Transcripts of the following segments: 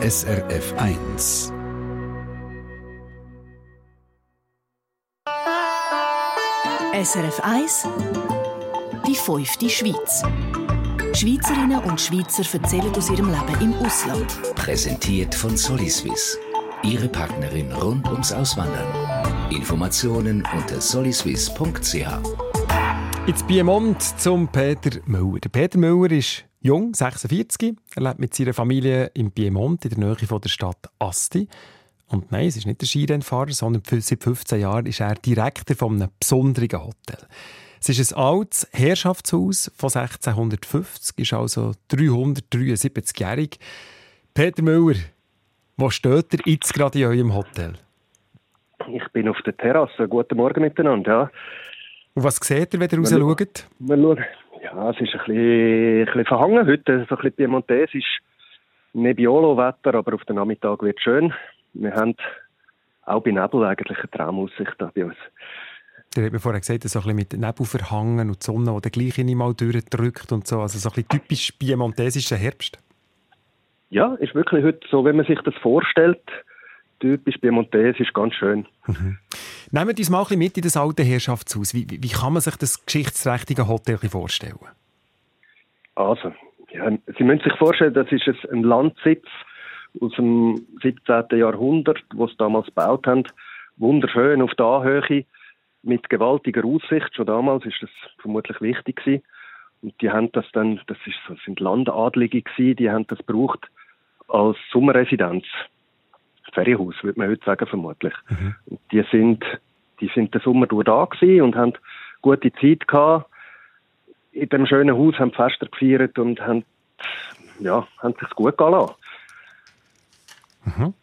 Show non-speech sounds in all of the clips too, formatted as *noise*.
SRF 1. SRF 1 Die fünfte Schweiz. Schweizerinnen und Schweizer erzählen aus ihrem Leben im Ausland. Präsentiert von Soliswiss. Ihre Partnerin rund ums Auswandern. Informationen unter soliswiss.ch. Jetzt Piemont zum Peter Müller. Der Peter Müller ist jung, 46. Er lebt mit seiner Familie im Piemont in der Nähe von der Stadt Asti. Und nein, es ist nicht der Skirennfahrer, sondern seit 15 Jahren ist er Direktor von einem besonderen Hotel. Es ist ein altes Herrschaftshaus von 1650, ist also 373-jährig. Peter Müller, wo steht ihr jetzt gerade in eurem Hotel? Ich bin auf der Terrasse. Guten Morgen miteinander. Ja. Und was seht ihr, wenn ihr raus schaut? Wir schauen. Ja, es ist ein bisschen, ein bisschen verhangen heute, so ein bisschen piemontesisch. Nebbiolo-Wetter, aber auf den Nachmittag wird es schön. Wir haben auch bei Nebel eigentlich eine Traumaussicht da bei uns. Der hat mir vorher gesagt, so ein bisschen mit Nebel verhangen und die Sonne, die den gleichen mal durchdrückt und so. Also so ein bisschen typisch piemontesischer Herbst. Ja, ist wirklich heute so, wenn man sich das vorstellt. Typisch piemontesisch, ganz schön. Mhm. Nehmen wir uns mal ein mit in das alte Herrschaftshaus. Wie, wie, wie kann man sich das geschichtsträchtige Hotel vorstellen? Also, ja, Sie müssen sich vorstellen, das ist ein Landsitz aus dem 17. Jahrhundert, wo sie damals gebaut haben. Wunderschön auf der Anhöhe mit gewaltiger Aussicht. Schon damals ist das vermutlich wichtig gewesen. Und die haben das dann, das, ist, das sind Landadlige gewesen, die haben das gebraucht als Sommerresidenz. Ferienhaus, würde man heute sagen, vermutlich. Mhm. Die sind, die sind den Sommer durch da gewesen und haben gute Zeit gehabt. In dem schönen Haus haben Fester gefeiert und haben, ja, haben sich gut gehen lassen. Mhm.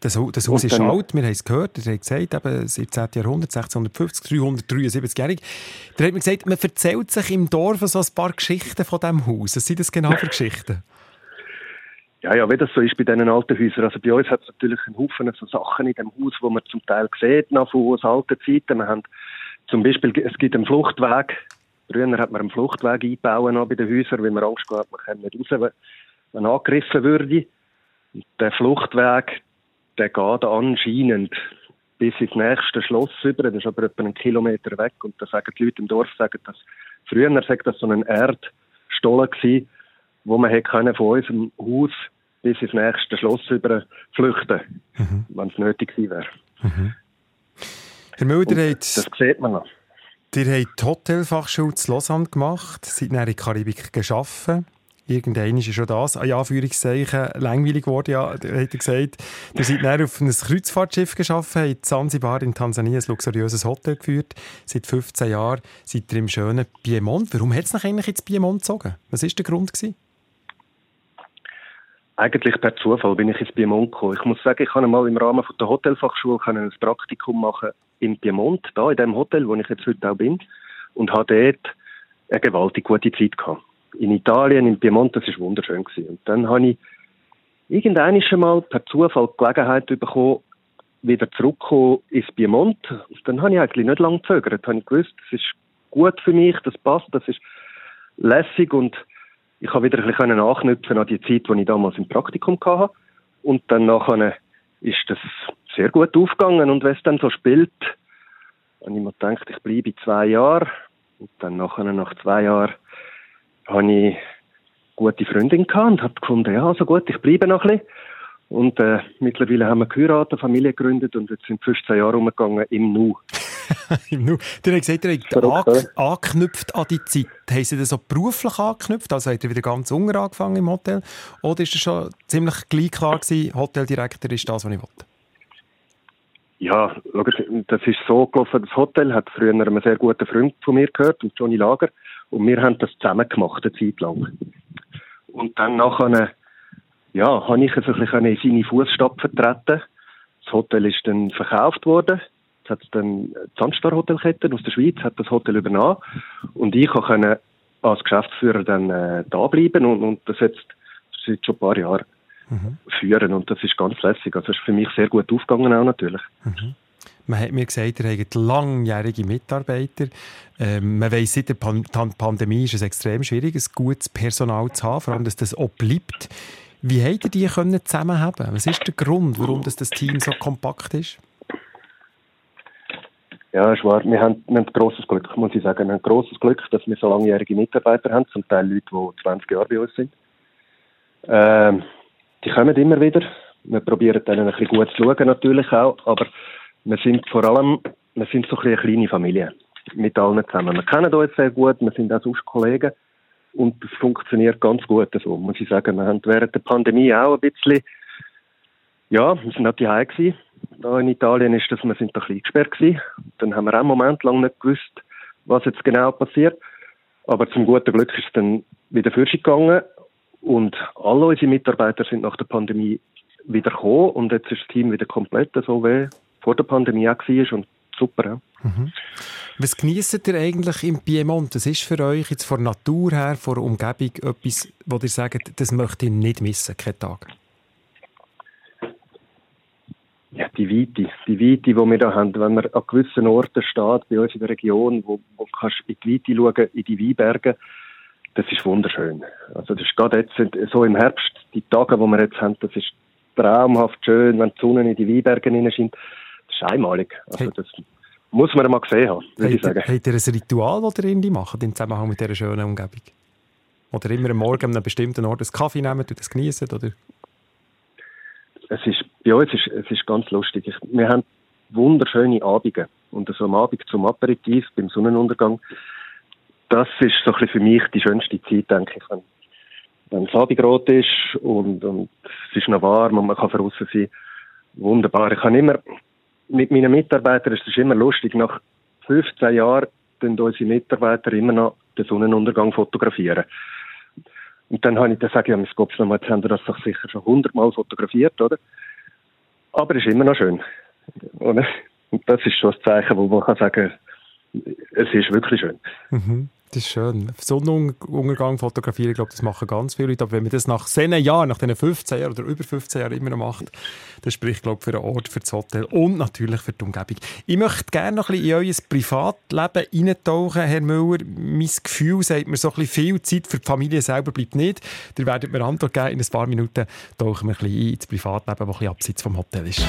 Das, das Haus ist alt, wir haben es gehört, er hat gesagt, eben 17. Jahrhundert, 1650, 373-jährig. Da hat mir gesagt, man erzählt sich im Dorf so ein paar Geschichten von diesem Haus. Was sind das genau für Geschichten? Ja, ja, wie das so ist bei diesen alten Häusern. Also bei uns hat es natürlich einen Haufen so Sachen in dem Haus, wo man zum Teil sieht, noch von aus alten Zeiten. Wir haben zum Beispiel, es gibt einen Fluchtweg. Früher hat man einen Fluchtweg eingebaut bei den Häusern, weil man Angst gehabt man kann nicht raus, wenn man angegriffen würde. Und der Fluchtweg, der geht anscheinend bis ins nächste Schloss über. Das ist aber etwa einen Kilometer weg. Und da sagen die Leute im Dorf, sagen, dass früher sagt das so ein Erdstollen gewesen, wo man hätte können von unserem Haus bis ins nächste Schloss über flüchten, mhm. wenn es nötig gewesen wäre. Mhm. Herr Müller, das sieht man noch. Ihr habt die Hotelfachschule zu Lausanne gemacht, seid in der Karibik gearbeitet. Irgendwann ist schon das, in Anführungszeichen, langweilig geworden, ja, hat er gesagt. Ihr seid dann auf ein Kreuzfahrtschiff geschaffen, habt in Zanzibar in Tansania ein luxuriöses Hotel geführt. Seit 15 Jahren seid ihr im schönen Piemont. Warum hat es eigentlich ins Piemont gezogen? Was war der Grund? Gewesen? Eigentlich per Zufall bin ich ins Piemont gekommen. Ich muss sagen, ich kann mal im Rahmen der Hotelfachschule ein Praktikum machen im Piemont, da in dem Hotel, wo ich jetzt heute auch bin, und habe dort eine gewaltig gute Zeit gehabt. In Italien, in Piemont, das war wunderschön gewesen. Und dann habe ich irgendwann mal per Zufall die Gelegenheit bekommen, wieder zurückzukommen ins Piemont. Und dann habe ich eigentlich nicht lange gezögert. Dann habe ich gewusst, das ist gut für mich, das passt, das ist lässig und ich habe wieder ein bisschen anknüpfen an die Zeit, die ich damals im Praktikum hatte. Und dann nachher ist das sehr gut aufgegangen. Und wenn es dann so spielt, habe ich mir gedacht, ich bleibe zwei Jahre. Und dann nachher, nach zwei Jahren, habe ich eine gute Freundin gehabt und habe gefunden, ja, also gut, ich bleibe noch ein bisschen. Und äh, mittlerweile haben wir geheiratet, Familie gegründet und jetzt sind 15 Jahre umgegangen im Nu. *laughs* Im Nu. Du hast gesagt, ihr habt angeknüpft an die Zeit. Haben Sie das so beruflich angeknüpft? Also habt ihr wieder ganz unten angefangen im Hotel? Oder ist es schon ziemlich gleich klar gewesen, Hoteldirektor ist das, was ich wollte? Ja, das ist so gelaufen. Das Hotel hat früher einen sehr guten Freund von mir gehört, Johnny Lager. Und wir haben das zusammen gemacht, eine Zeit lang. Und dann nachher ja, habe ich ein bisschen in seine Fußstapfen vertreten. Das Hotel ist dann verkauft worden. Hat es dann die Sandstar Hotelkette aus der Schweiz hat das Hotel übernommen. Und ich konnte als Geschäftsführer dann äh, da bleiben und, und das jetzt seit schon ein paar Jahren mhm. führen. Und das ist ganz lässig. Also, das ist für mich sehr gut aufgegangen auch natürlich. Mhm. Man hat mir gesagt, ihr habt langjährige Mitarbeiter. Ähm, man weiss, seit der Pan Pandemie ist es extrem schwierig, ein gutes Personal zu haben, vor allem, dass das auch bleibt. Wie habt ihr die können zusammenhaben? Was ist der Grund, warum das, das Team so kompakt ist? Ja, Schwarz, wir haben, wir haben grosses Glück, muss ich sagen. Wir haben grosses Glück, dass wir so langjährige Mitarbeiter haben, zum Teil Leute, die 20 Jahre bei uns sind. Ähm, die kommen immer wieder. Wir probieren denen ein bisschen gut zu schauen, natürlich auch, aber wir sind vor allem, wir sind so ein eine kleine Familie. Mit allen zusammen. Wir kennen uns sehr gut, wir sind auch sonst Kollegen. Und es funktioniert ganz gut so, muss ich sagen. Wir haben während der Pandemie auch ein bisschen, ja, wir sind auch die gewesen da in Italien ist das, wir sind da ein bisschen gesperrt gewesen. Dann haben wir auch einen Moment lang nicht gewusst, was jetzt genau passiert. Aber zum guten Glück ist es dann wieder für gegangen und alle unsere Mitarbeiter sind nach der Pandemie wieder gekommen und jetzt ist das Team wieder komplett so wie vor der Pandemie auch war und super. Ja. Mhm. Was genießt ihr eigentlich im Piemont? Das ist für euch jetzt von Natur her, von der Umgebung etwas, wo ihr sagt, das möchte ich nicht missen, keinen Tag? Ja, die Weite, die Weite, die wir da haben, wenn man an gewissen Orten steht, bei uns in der Region, wo, wo kannst in die Weite schauen, in die Weinberge, das ist wunderschön. Also das ist gerade jetzt so im Herbst, die Tage, die wir jetzt haben, das ist traumhaft schön, wenn die Sonne in die Weinberge hineinscheint. Das ist einmalig. Also das muss man mal gesehen haben, würde ich sagen. Habt ihr ein Ritual, das ihr irgendwie macht, im Zusammenhang mit dieser schönen Umgebung? Oder immer am Morgen an einem bestimmten Ort einen Kaffee nehmen und das genießen, oder? Es ist bei uns ist es ist ganz lustig. Ich, wir haben wunderschöne Abende. Und so am Abend zum Aperitif, beim Sonnenuntergang, das ist so für mich die schönste Zeit, denke ich, wenn, wenn es Abendrot ist und, und es ist noch warm und man kann draußen sein. Wunderbar. Ich habe immer, mit meinen Mitarbeitern ist es immer lustig, nach 15 Jahren tun unsere Mitarbeiter immer noch den Sonnenuntergang fotografieren. Und dann habe ich, dann ich, ja, Gott, jetzt haben wir das doch sicher schon hundertmal fotografiert, oder? Aber es ist immer noch schön. Und das ist schon das Zeichen, wo man kann sagen es ist wirklich schön. Mhm. Das ist schön. Sonnenuntergang fotografieren, ich glaube, das machen ganz viele Leute. Aber wenn man das nach 10 Jahren, nach diesen 15 Jahren oder über 15 Jahren immer noch macht, das spricht, glaube ich, für den Ort, für das Hotel und natürlich für die Umgebung. Ich möchte gerne noch ein bisschen in euer Privatleben eintauchen, Herr Müller. Mein Gefühl sagt mir so ein bisschen viel Zeit für die Familie selber bleibt nicht. Ihr werdet mir Antwort geben. In ein paar Minuten tauchen wir ein bisschen ein ins Privatleben, das ein bisschen abseits vom Hotel ist.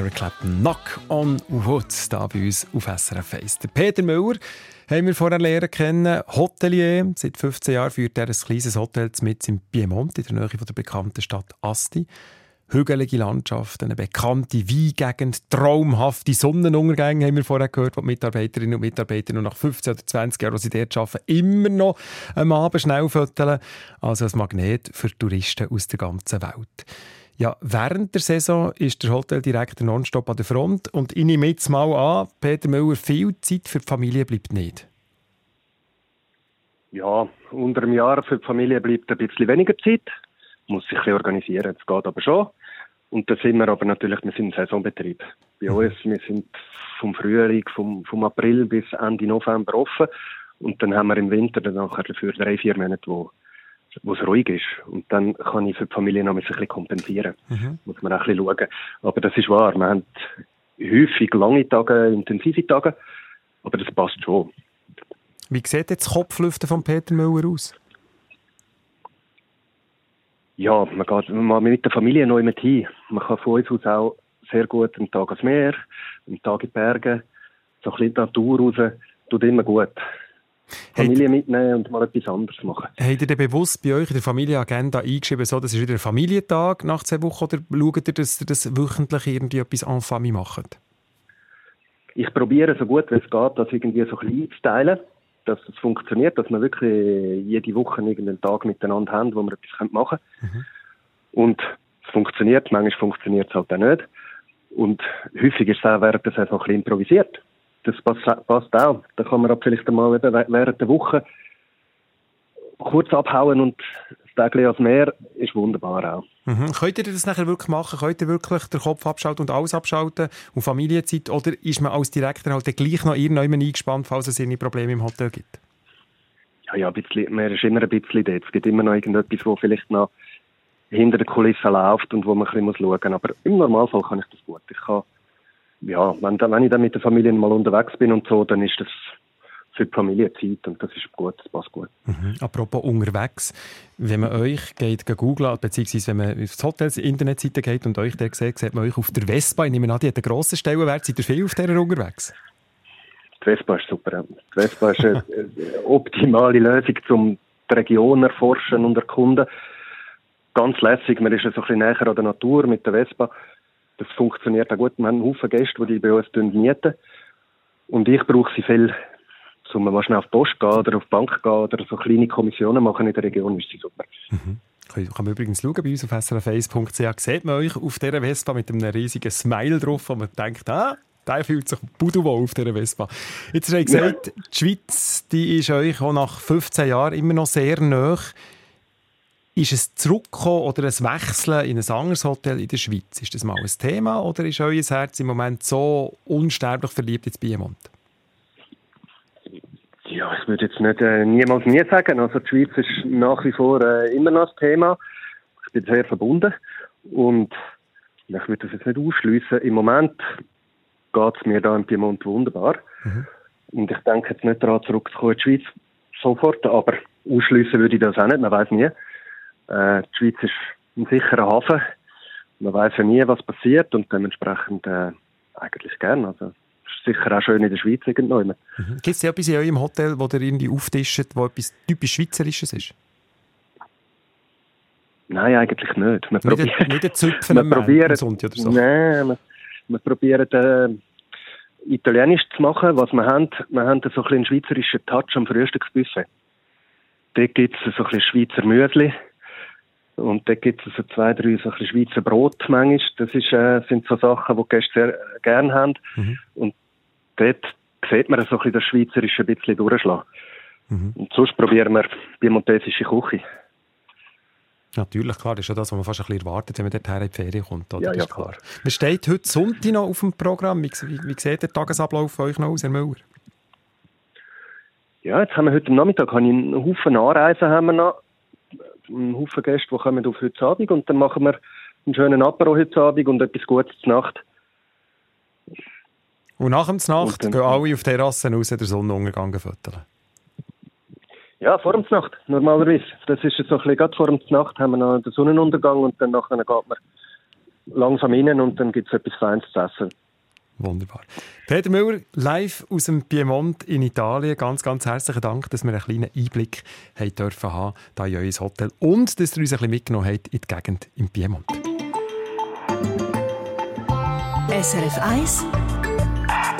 Eric Clapton Knock on Wood, da bei uns auf SRF 1. Der Peter Müller haben wir vorher lernen kennen, Hotelier. Seit 15 Jahren führt er ein kleines Hotel mit im Piemont, in der Nähe von der bekannten Stadt Asti. Hügelige Landschaft, eine bekannte Weingegend, traumhafte Sonnenuntergänge haben wir vorher gehört, wo die Mitarbeiterinnen und Mitarbeiter noch nach 15 oder 20 Jahren, die sie dort arbeiten, immer noch am Abend schnell föteln. Also ein Magnet für Touristen aus der ganzen Welt. Ja, während der Saison ist der Hoteldirektor nonstop an der Front und ich nehme jetzt mal an, Peter Müller, viel Zeit für die Familie bleibt nicht. Ja, unter einem Jahr für die Familie bleibt ein bisschen weniger Zeit. Muss sich ein organisieren, das geht aber schon. Und da sind wir aber natürlich, wir sind ein Saisonbetrieb. Bei mhm. uns, wir sind vom Frühling, vom, vom April bis Ende November offen. Und dann haben wir im Winter dann nachher für drei, vier Monate, wo wo es ruhig ist. Und dann kann ich für die Familie noch ein bisschen kompensieren. Mhm. Muss man auch ein bisschen schauen. Aber das ist wahr. Wir haben häufig lange Tage, intensive Tage. Aber das passt schon. Wie sieht jetzt das Kopflüften von Peter Müller aus? Ja, man geht mal mit der Familie neu mit hin. Man kann von uns aus auch sehr gut einen Tag ans Meer, einen Tag in die Berge, so ein bisschen Natur raus. Tut immer gut. Familie Hat, mitnehmen und mal etwas anderes machen. Habt ihr denn bewusst bei euch in der Familienagenda eingeschrieben, so, das ist wieder ein Familientag nach zwei Wochen, oder schaut ihr, dass ihr das wöchentlich irgendwie etwas en famille macht? Ich probiere so gut wie es geht, das irgendwie so klein zu teilen, dass es funktioniert, dass wir wirklich jede Woche irgendeinen Tag miteinander haben, wo wir etwas machen können. Mhm. Und es funktioniert, manchmal funktioniert es halt auch nicht. Und häufig ist es auch während der Saison ein bisschen improvisiert das passt auch. Da kann man vielleicht einmal während der Woche kurz abhauen und das Tag ans Meer ist wunderbar auch. Mhm. Könnt ihr das nachher wirklich machen? Könnt ihr wirklich den Kopf abschalten und alles abschalten und Familienzeit? Oder ist man als Direktor halt gleich noch irgendjemand eingespannt, falls es irgendwie Probleme im Hotel gibt? Ja, ja, ein bisschen, man ist immer ein bisschen dort. Es gibt immer noch irgendetwas, wo vielleicht noch hinter der Kulisse läuft und wo man ein bisschen schauen muss. Aber im Normalfall kann ich das gut. Ich kann ja, wenn, wenn ich dann mit der Familie mal unterwegs bin und so, dann ist das für die Familie Zeit und das ist gut, das passt gut. Mhm. Apropos unterwegs, wenn man euch geht googlen, beziehungsweise wenn man auf das Hotels Internetseite geht und euch da sieht, sieht man euch auf der Vespa, ich nehme an, die hat einen grossen Stellenwert, seid ihr viel auf dieser unterwegs? Die Vespa ist super. Die Vespa ist *laughs* eine optimale Lösung, um die Region erforschen und erkunden. Ganz lässig, man ist ein bisschen näher an der Natur mit der Vespa das funktioniert auch gut. Wir haben einen Haufen Gäste, die bei uns mieten. Und ich brauche sie viel, um mal schnell auf die Post gehen oder auf die Bank gehen oder so kleine Kommissionen machen in der Region, ist sie super. Mhm. Kann man übrigens schauen, bei uns auf srf1.ch sieht man euch auf dieser Vespa mit einem riesigen Smile drauf, wo man denkt, ah, der fühlt sich pudelwohl auf dieser Vespa. Jetzt hast du gesagt, ja. die Schweiz die ist euch auch nach 15 Jahren immer noch sehr nah. Ist es zurückkommen oder ein Wechseln in ein anderes Hotel in der Schweiz? Ist das mal ein Thema oder ist euer Herz im Moment so unsterblich verliebt ins Piemont? Ja, ich würde jetzt nicht äh, niemals nie sagen. Also die Schweiz ist nach wie vor äh, immer noch das Thema. Ich bin sehr verbunden und ich würde das jetzt nicht ausschließen. Im Moment geht es mir da im Piemont wunderbar. Mhm. Und ich denke jetzt nicht daran, zurückzukommen in die Schweiz sofort, aber ausschließen würde ich das auch nicht, man weiß nie. Äh, die Schweiz ist ein sicherer Hafen. Man weiß ja nie, was passiert und dementsprechend äh, eigentlich gern. Also ist sicher auch schön in der Schweiz irgendwo. Mhm. Gibt es etwas in eurem Hotel, wo ihr irgendwie auftischt, wo etwas typisch Schweizerisches ist? Nein, eigentlich nicht. Wir nicht, probieren, nicht Züpfen probieren, oder so. Nein, wir, probieren äh, Italienisch zu machen. Was wir haben, wir haben so ein bisschen einen schweizerischen Touch am Frühstücksbuffet. Dort gibt es so ein bisschen Schweizer Müsli und da gibt es so zwei, drei so ein Schweizer Brot manchmal. Das ist, äh, sind so Sachen, die die Gäste sehr gerne haben. Mhm. Und dort sieht man so ein bisschen das Schweizerische ein bisschen durchschlagen. Mhm. Und sonst probieren wir piemontesische Küche. Natürlich, klar, das ist ja das, was man fast ein bisschen erwartet, wenn man dort in die Ferien kommt. Oder? Ja, ja, klar. Man steht heute Sonntag noch auf dem Programm. Wie, wie, wie sieht der Tagesablauf für euch noch aus, Herr Müller? Ja, jetzt haben wir heute Nachmittag einen Haufen Anreisen haben wir noch einen Haufen Gäste, die kommen auf heute Abend und dann machen wir einen schönen Apero heute Abend und etwas Gutes zur Nacht. Und nach dem Nacht gehen alle auf Terrassen raus, der Sonnenuntergang füttern? Ja, vor dem Nacht, normalerweise. Das ist so ein bisschen, gerade vor dem Nacht haben wir noch den Sonnenuntergang und dann nachher geht man langsam rein und dann gibt es etwas Feines zu essen. Wunderbar. Peter Müller, live aus dem Piemont in Italien. Ganz, ganz herzlichen Dank, dass wir einen kleinen Einblick haben dürfen haben hier in euer Hotel und dass ihr uns ein bisschen mitgenommen habt in die Gegend im Piemont. SRF 1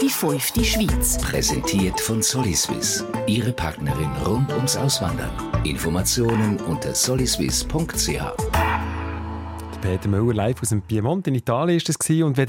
Die fünfte Schweiz. Präsentiert von Soliswiss. Ihre Partnerin rund ums Auswandern. Informationen unter soliswiss.ch. Peter Müller live aus dem Piemont in Italien ist das und wenn